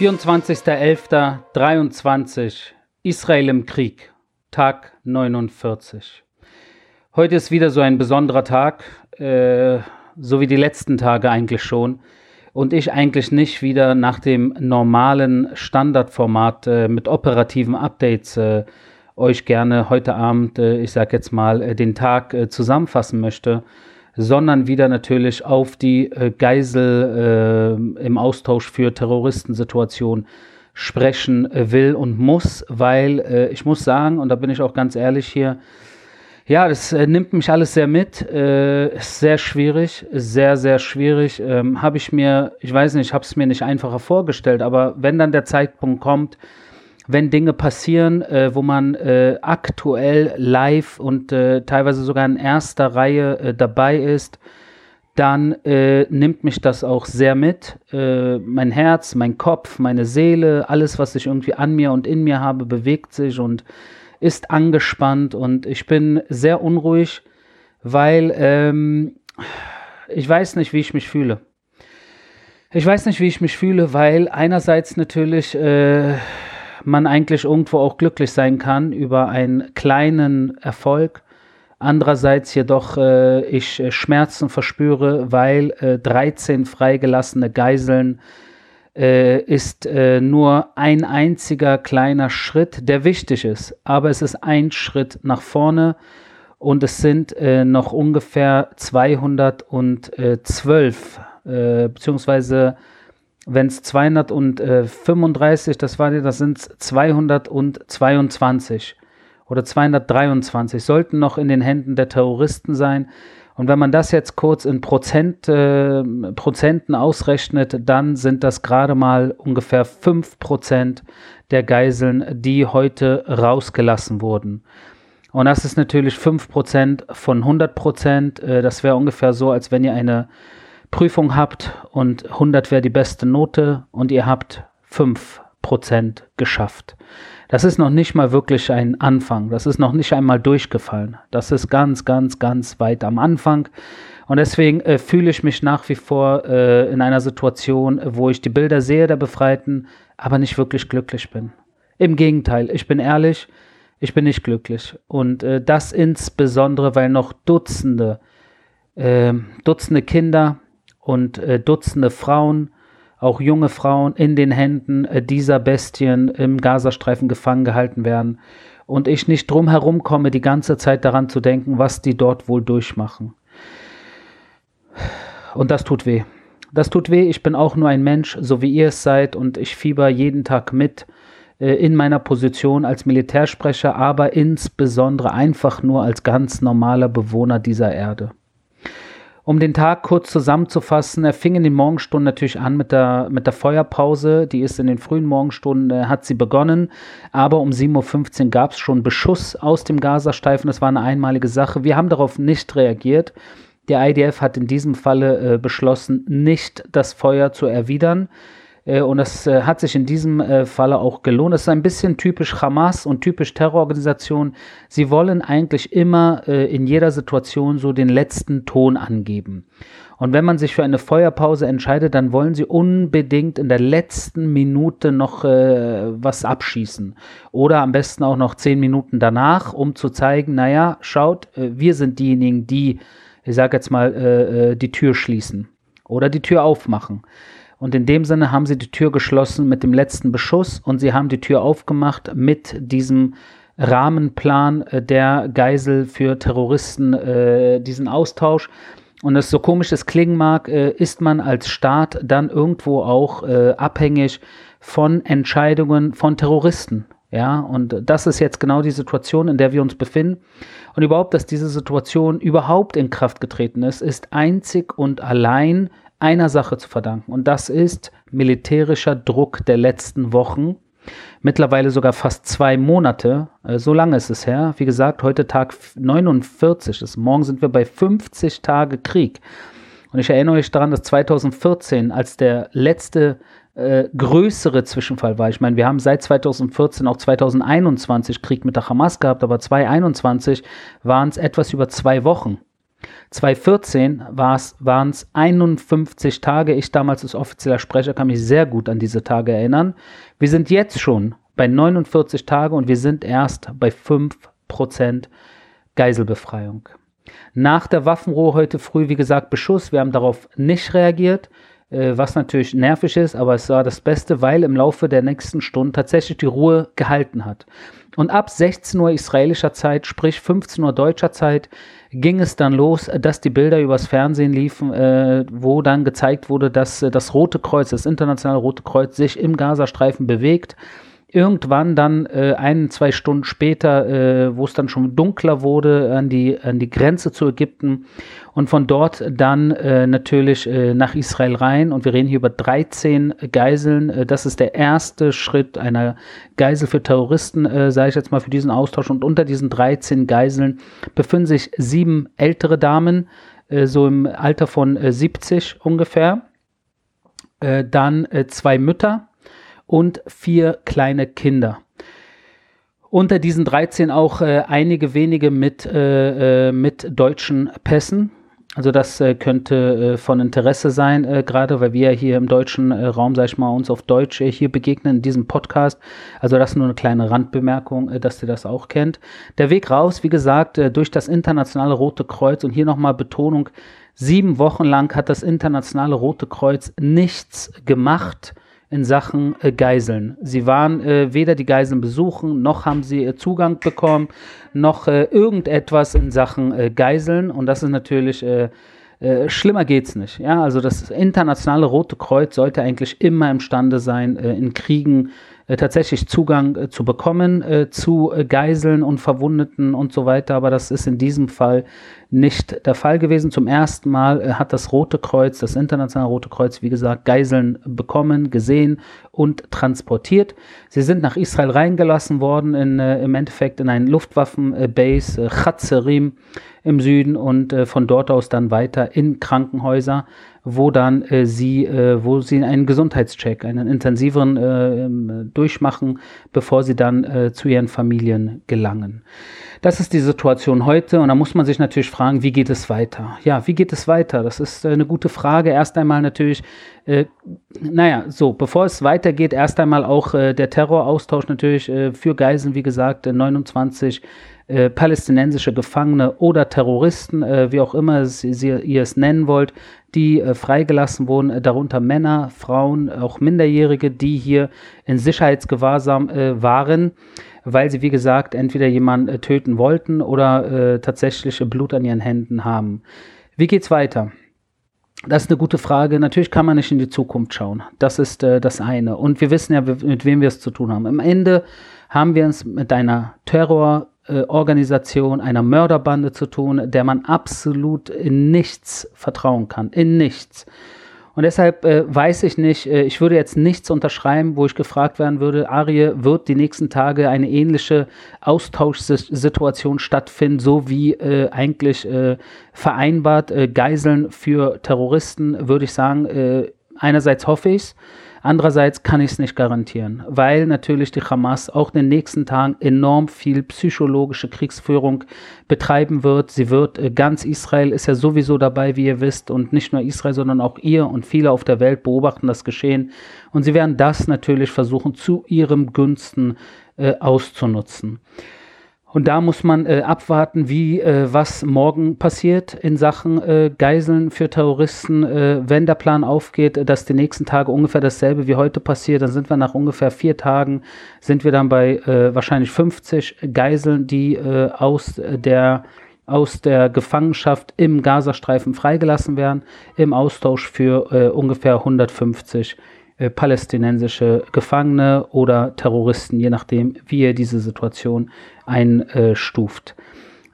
24.11.23 Israel im Krieg, Tag 49. Heute ist wieder so ein besonderer Tag, äh, so wie die letzten Tage eigentlich schon. Und ich eigentlich nicht wieder nach dem normalen Standardformat äh, mit operativen Updates äh, euch gerne heute Abend, äh, ich sag jetzt mal, äh, den Tag äh, zusammenfassen möchte, sondern wieder natürlich auf die äh, Geisel äh, im Austausch für Terroristensituationen sprechen will und muss, weil äh, ich muss sagen, und da bin ich auch ganz ehrlich hier, ja, das nimmt mich alles sehr mit, äh, ist sehr schwierig, sehr, sehr schwierig. Ähm, habe ich mir, ich weiß nicht, habe es mir nicht einfacher vorgestellt, aber wenn dann der Zeitpunkt kommt, wenn Dinge passieren, äh, wo man äh, aktuell live und äh, teilweise sogar in erster Reihe äh, dabei ist, dann äh, nimmt mich das auch sehr mit. Äh, mein Herz, mein Kopf, meine Seele, alles, was ich irgendwie an mir und in mir habe, bewegt sich und ist angespannt und ich bin sehr unruhig, weil ähm, ich weiß nicht, wie ich mich fühle. Ich weiß nicht, wie ich mich fühle, weil einerseits natürlich man eigentlich irgendwo auch glücklich sein kann über einen kleinen Erfolg. Andererseits jedoch äh, ich äh, Schmerzen verspüre, weil äh, 13 freigelassene Geiseln äh, ist äh, nur ein einziger kleiner Schritt, der wichtig ist. Aber es ist ein Schritt nach vorne und es sind äh, noch ungefähr 212 beziehungsweise wenn es 235, das war das sind 222 oder 223, sollten noch in den Händen der Terroristen sein. Und wenn man das jetzt kurz in Prozent, äh, Prozenten ausrechnet, dann sind das gerade mal ungefähr 5% der Geiseln, die heute rausgelassen wurden. Und das ist natürlich 5% von 100%. Äh, das wäre ungefähr so, als wenn ihr eine Prüfung habt und 100 wäre die beste Note und ihr habt 5% geschafft. Das ist noch nicht mal wirklich ein Anfang. Das ist noch nicht einmal durchgefallen. Das ist ganz, ganz, ganz weit am Anfang. Und deswegen äh, fühle ich mich nach wie vor äh, in einer Situation, wo ich die Bilder sehe der Befreiten, aber nicht wirklich glücklich bin. Im Gegenteil, ich bin ehrlich, ich bin nicht glücklich. Und äh, das insbesondere, weil noch Dutzende, ähm, Dutzende Kinder, und äh, Dutzende Frauen, auch junge Frauen, in den Händen äh, dieser Bestien im Gazastreifen gefangen gehalten werden. Und ich nicht drum herum komme, die ganze Zeit daran zu denken, was die dort wohl durchmachen. Und das tut weh. Das tut weh. Ich bin auch nur ein Mensch, so wie ihr es seid, und ich fieber jeden Tag mit äh, in meiner Position als Militärsprecher, aber insbesondere einfach nur als ganz normaler Bewohner dieser Erde. Um den Tag kurz zusammenzufassen, er fing in den Morgenstunden natürlich an mit der, mit der Feuerpause. Die ist in den frühen Morgenstunden, äh, hat sie begonnen. Aber um 7.15 Uhr gab es schon Beschuss aus dem Gazastreifen. Das war eine einmalige Sache. Wir haben darauf nicht reagiert. Der IDF hat in diesem Falle äh, beschlossen, nicht das Feuer zu erwidern. Äh, und das äh, hat sich in diesem äh, Falle auch gelohnt. Das ist ein bisschen typisch Hamas und typisch Terrororganisation. Sie wollen eigentlich immer in jeder Situation so den letzten Ton angeben. Und wenn man sich für eine Feuerpause entscheidet, dann wollen sie unbedingt in der letzten Minute noch äh, was abschießen. Oder am besten auch noch zehn Minuten danach, um zu zeigen, naja, schaut, wir sind diejenigen, die, ich sage jetzt mal, äh, die Tür schließen oder die Tür aufmachen. Und in dem Sinne haben sie die Tür geschlossen mit dem letzten Beschuss und sie haben die Tür aufgemacht mit diesem Rahmenplan äh, der Geisel für Terroristen, äh, diesen Austausch. Und es so komisch es klingen mag, äh, ist man als Staat dann irgendwo auch äh, abhängig von Entscheidungen von Terroristen. Ja, und das ist jetzt genau die Situation, in der wir uns befinden. Und überhaupt, dass diese Situation überhaupt in Kraft getreten ist, ist einzig und allein einer Sache zu verdanken und das ist militärischer Druck der letzten Wochen. Mittlerweile sogar fast zwei Monate. Äh, so lange ist es her. Wie gesagt, heute Tag 49 ist. Morgen sind wir bei 50 Tage Krieg. Und ich erinnere euch daran, dass 2014, als der letzte äh, größere Zwischenfall war. Ich meine, wir haben seit 2014 auch 2021 Krieg mit der Hamas gehabt, aber 2021 waren es etwas über zwei Wochen. 2014 waren es 51 Tage. Ich damals als offizieller Sprecher kann mich sehr gut an diese Tage erinnern. Wir sind jetzt schon bei 49 Tagen und wir sind erst bei 5% Geiselbefreiung. Nach der Waffenruhe heute früh, wie gesagt, Beschuss. Wir haben darauf nicht reagiert, was natürlich nervig ist, aber es war das Beste, weil im Laufe der nächsten Stunden tatsächlich die Ruhe gehalten hat. Und ab 16 Uhr israelischer Zeit, sprich 15 Uhr deutscher Zeit, ging es dann los, dass die Bilder übers Fernsehen liefen, äh, wo dann gezeigt wurde, dass äh, das Rote Kreuz, das internationale Rote Kreuz, sich im Gazastreifen bewegt irgendwann dann äh, ein, zwei Stunden später, äh, wo es dann schon dunkler wurde, an die, an die Grenze zu Ägypten und von dort dann äh, natürlich äh, nach Israel rein. Und wir reden hier über 13 Geiseln. Äh, das ist der erste Schritt einer Geisel für Terroristen, äh, sage ich jetzt mal, für diesen Austausch. Und unter diesen 13 Geiseln befinden sich sieben ältere Damen, so im Alter von äh, 70 ungefähr. Äh, dann zwei Mütter und vier kleine Kinder. Unter diesen 13 auch äh, einige wenige mit, äh, äh, mit deutschen Pässen. Also das äh, könnte äh, von Interesse sein, äh, gerade weil wir hier im deutschen Raum, sag ich mal, uns auf Deutsch hier begegnen in diesem Podcast. Also das nur eine kleine Randbemerkung, dass ihr das auch kennt. Der Weg raus, wie gesagt, durch das internationale Rote Kreuz und hier nochmal Betonung, sieben Wochen lang hat das internationale Rote Kreuz nichts gemacht in Sachen äh, Geiseln. Sie waren äh, weder die Geiseln besuchen, noch haben sie äh, Zugang bekommen, noch äh, irgendetwas in Sachen äh, Geiseln. Und das ist natürlich äh, schlimmer geht's nicht. Ja, also das internationale Rote Kreuz sollte eigentlich immer imstande sein, in Kriegen tatsächlich Zugang äh, zu bekommen äh, zu Geiseln und Verwundeten und so weiter. Aber das ist in diesem Fall nicht der Fall gewesen. Zum ersten Mal hat das Rote Kreuz, das internationale Rote Kreuz, wie gesagt, Geiseln bekommen, gesehen und transportiert. Sie sind nach Israel reingelassen worden, in, im Endeffekt in ein Luftwaffenbase, Chatzerim im Süden und von dort aus dann weiter in Krankenhäuser wo dann äh, sie, äh, wo sie einen Gesundheitscheck, einen intensiveren äh, ähm, durchmachen, bevor sie dann äh, zu ihren Familien gelangen. Das ist die Situation heute und da muss man sich natürlich fragen, wie geht es weiter? Ja, wie geht es weiter? Das ist eine gute Frage. Erst einmal natürlich, äh, naja, so, bevor es weitergeht, erst einmal auch äh, der Terroraustausch natürlich für Geiseln, wie gesagt, 29 äh, palästinensische Gefangene oder Terroristen, äh, wie auch immer sie, sie, ihr es nennen wollt, die äh, freigelassen wurden, äh, darunter Männer, Frauen, auch Minderjährige, die hier in Sicherheitsgewahrsam äh, waren, weil sie, wie gesagt, entweder jemanden töten wollten oder tatsächlich Blut an ihren Händen haben. Wie geht's weiter? Das ist eine gute Frage. Natürlich kann man nicht in die Zukunft schauen. Das ist äh, das eine. Und wir wissen ja, mit wem wir es zu tun haben. Am Ende haben wir es mit einer Terror- Organisation, einer Mörderbande zu tun, der man absolut in nichts vertrauen kann. In nichts. Und deshalb äh, weiß ich nicht, äh, ich würde jetzt nichts unterschreiben, wo ich gefragt werden würde, Arie, wird die nächsten Tage eine ähnliche Austauschsituation stattfinden, so wie äh, eigentlich äh, vereinbart, äh, Geiseln für Terroristen, würde ich sagen, äh, einerseits hoffe ich es, Andererseits kann ich es nicht garantieren, weil natürlich die Hamas auch in den nächsten Tagen enorm viel psychologische Kriegsführung betreiben wird. Sie wird äh, ganz Israel ist ja sowieso dabei, wie ihr wisst, und nicht nur Israel, sondern auch ihr und viele auf der Welt beobachten das Geschehen. Und sie werden das natürlich versuchen, zu ihrem Günsten äh, auszunutzen. Und da muss man äh, abwarten, wie äh, was morgen passiert in Sachen äh, Geiseln für Terroristen. Äh, wenn der Plan aufgeht, dass die nächsten Tage ungefähr dasselbe wie heute passiert, dann sind wir nach ungefähr vier Tagen, sind wir dann bei äh, wahrscheinlich 50 Geiseln, die äh, aus der aus der Gefangenschaft im Gazastreifen freigelassen werden, im Austausch für ungefähr 150 palästinensische Gefangene oder Terroristen, je nachdem, wie ihr diese Situation einstuft.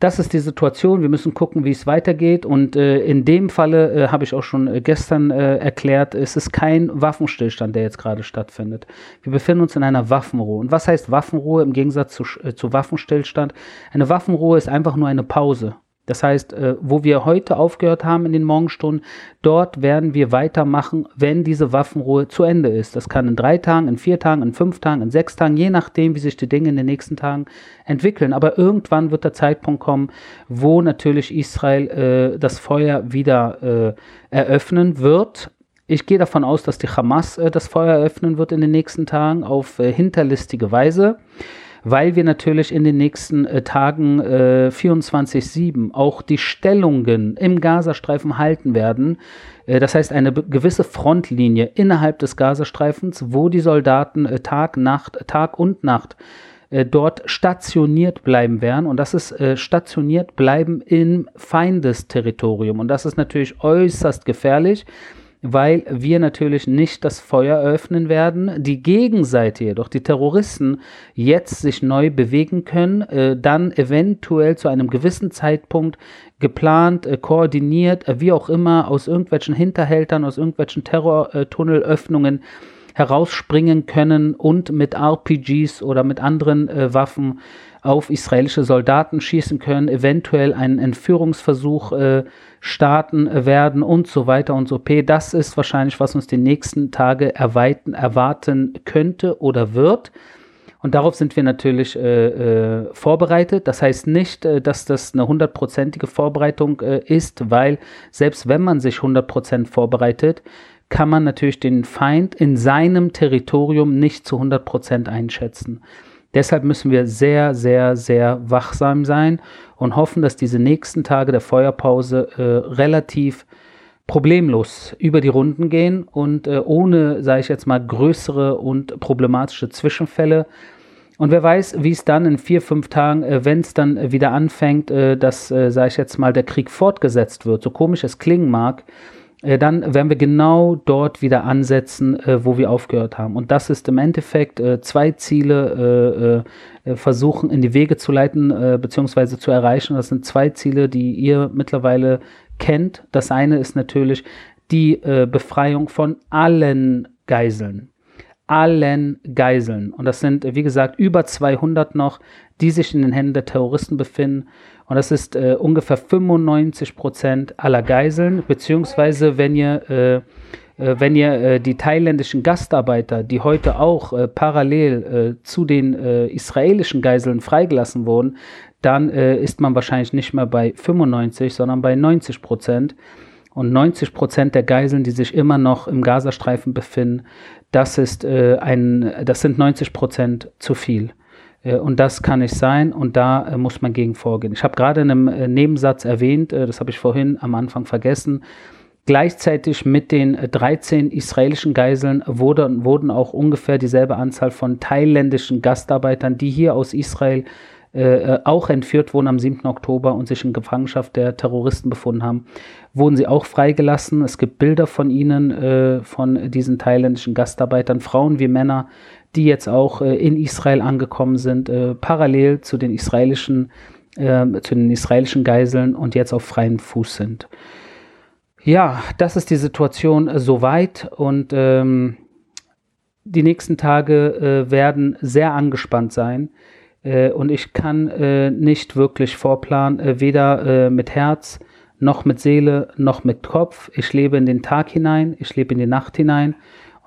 Das ist die Situation. Wir müssen gucken, wie es weitergeht. Und äh, in dem Falle äh, habe ich auch schon äh, gestern äh, erklärt, es ist kein Waffenstillstand, der jetzt gerade stattfindet. Wir befinden uns in einer Waffenruhe. Und was heißt Waffenruhe im Gegensatz zu, äh, zu Waffenstillstand? Eine Waffenruhe ist einfach nur eine Pause. Das heißt, äh, wo wir heute aufgehört haben in den Morgenstunden, dort werden wir weitermachen, wenn diese Waffenruhe zu Ende ist. Das kann in drei Tagen, in vier Tagen, in fünf Tagen, in sechs Tagen, je nachdem, wie sich die Dinge in den nächsten Tagen entwickeln. Aber irgendwann wird der Zeitpunkt kommen, wo natürlich Israel äh, das Feuer wieder äh, eröffnen wird. Ich gehe davon aus, dass die Hamas äh, das Feuer eröffnen wird in den nächsten Tagen auf äh, hinterlistige Weise weil wir natürlich in den nächsten äh, Tagen äh, 24-7 auch die Stellungen im Gazastreifen halten werden. Äh, das heißt, eine gewisse Frontlinie innerhalb des Gazastreifens, wo die Soldaten äh, Tag, Nacht, Tag und Nacht äh, dort stationiert bleiben werden. Und das ist äh, stationiert bleiben im Feindesterritorium. Und das ist natürlich äußerst gefährlich weil wir natürlich nicht das Feuer eröffnen werden, die Gegenseite jedoch, die Terroristen, jetzt sich neu bewegen können, äh, dann eventuell zu einem gewissen Zeitpunkt geplant, äh, koordiniert, äh, wie auch immer, aus irgendwelchen Hinterhältern, aus irgendwelchen Terrortunnelöffnungen herausspringen können und mit RPGs oder mit anderen äh, Waffen auf israelische Soldaten schießen können, eventuell einen Entführungsversuch äh, starten werden und so weiter und so p. Das ist wahrscheinlich, was uns die nächsten Tage erweiten, erwarten könnte oder wird. Und darauf sind wir natürlich äh, äh, vorbereitet. Das heißt nicht, äh, dass das eine hundertprozentige Vorbereitung äh, ist, weil selbst wenn man sich hundertprozentig vorbereitet, kann man natürlich den Feind in seinem Territorium nicht zu hundertprozentig einschätzen. Deshalb müssen wir sehr, sehr, sehr wachsam sein und hoffen, dass diese nächsten Tage der Feuerpause äh, relativ problemlos über die Runden gehen und äh, ohne, sage ich jetzt mal, größere und problematische Zwischenfälle. Und wer weiß, wie es dann in vier, fünf Tagen, äh, wenn es dann wieder anfängt, äh, dass, äh, sage ich jetzt mal, der Krieg fortgesetzt wird, so komisch es klingen mag, dann werden wir genau dort wieder ansetzen, äh, wo wir aufgehört haben. Und das ist im Endeffekt äh, zwei Ziele äh, äh, versuchen in die Wege zu leiten äh, bzw. zu erreichen. Das sind zwei Ziele, die ihr mittlerweile kennt. Das eine ist natürlich die Befreiung von allen Geiseln. Allen Geiseln. Und das sind, wie gesagt, über 200 noch, die sich in den Händen der Terroristen befinden. Und das ist äh, ungefähr 95 Prozent aller Geiseln, beziehungsweise wenn ihr, äh, äh, wenn ihr äh, die thailändischen Gastarbeiter, die heute auch parallel zu den israelischen Geiseln freigelassen wurden, dann ist man wahrscheinlich nicht mehr bei 95, sondern bei 90 Prozent. Und 90 Prozent der Geiseln, die sich immer noch im Gazastreifen befinden, das, ist, ein, das sind 90 Prozent zu viel. Äh, und das kann nicht sein und da äh, muss man gegen vorgehen. Ich habe gerade in einem äh, Nebensatz erwähnt, das habe ich vorhin am Anfang vergessen, Gleichzeitig mit den 13 israelischen Geiseln wurde, wurden auch ungefähr dieselbe Anzahl von thailändischen Gastarbeitern, die hier aus Israel äh, auch entführt wurden am 7. Oktober und sich in Gefangenschaft der Terroristen befunden haben, wurden sie auch freigelassen. Es gibt Bilder von ihnen, äh, von diesen thailändischen Gastarbeitern, Frauen wie Männer, die jetzt auch äh, in Israel angekommen sind, äh, parallel zu den israelischen, äh, zu den israelischen Geiseln und jetzt auf freiem Fuß sind. Ja, das ist die Situation äh, soweit und ähm, die nächsten Tage äh, werden sehr angespannt sein äh, und ich kann nicht wirklich vorplanen, weder mit Herz noch mit Seele noch mit Kopf. Ich lebe in den Tag hinein, ich lebe in die Nacht hinein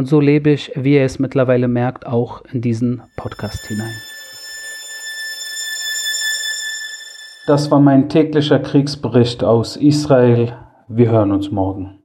und so lebe ich, wie ihr es mittlerweile merkt, auch in diesen Podcast hinein. Das war mein täglicher Kriegsbericht aus Israel. Wir hören uns morgen.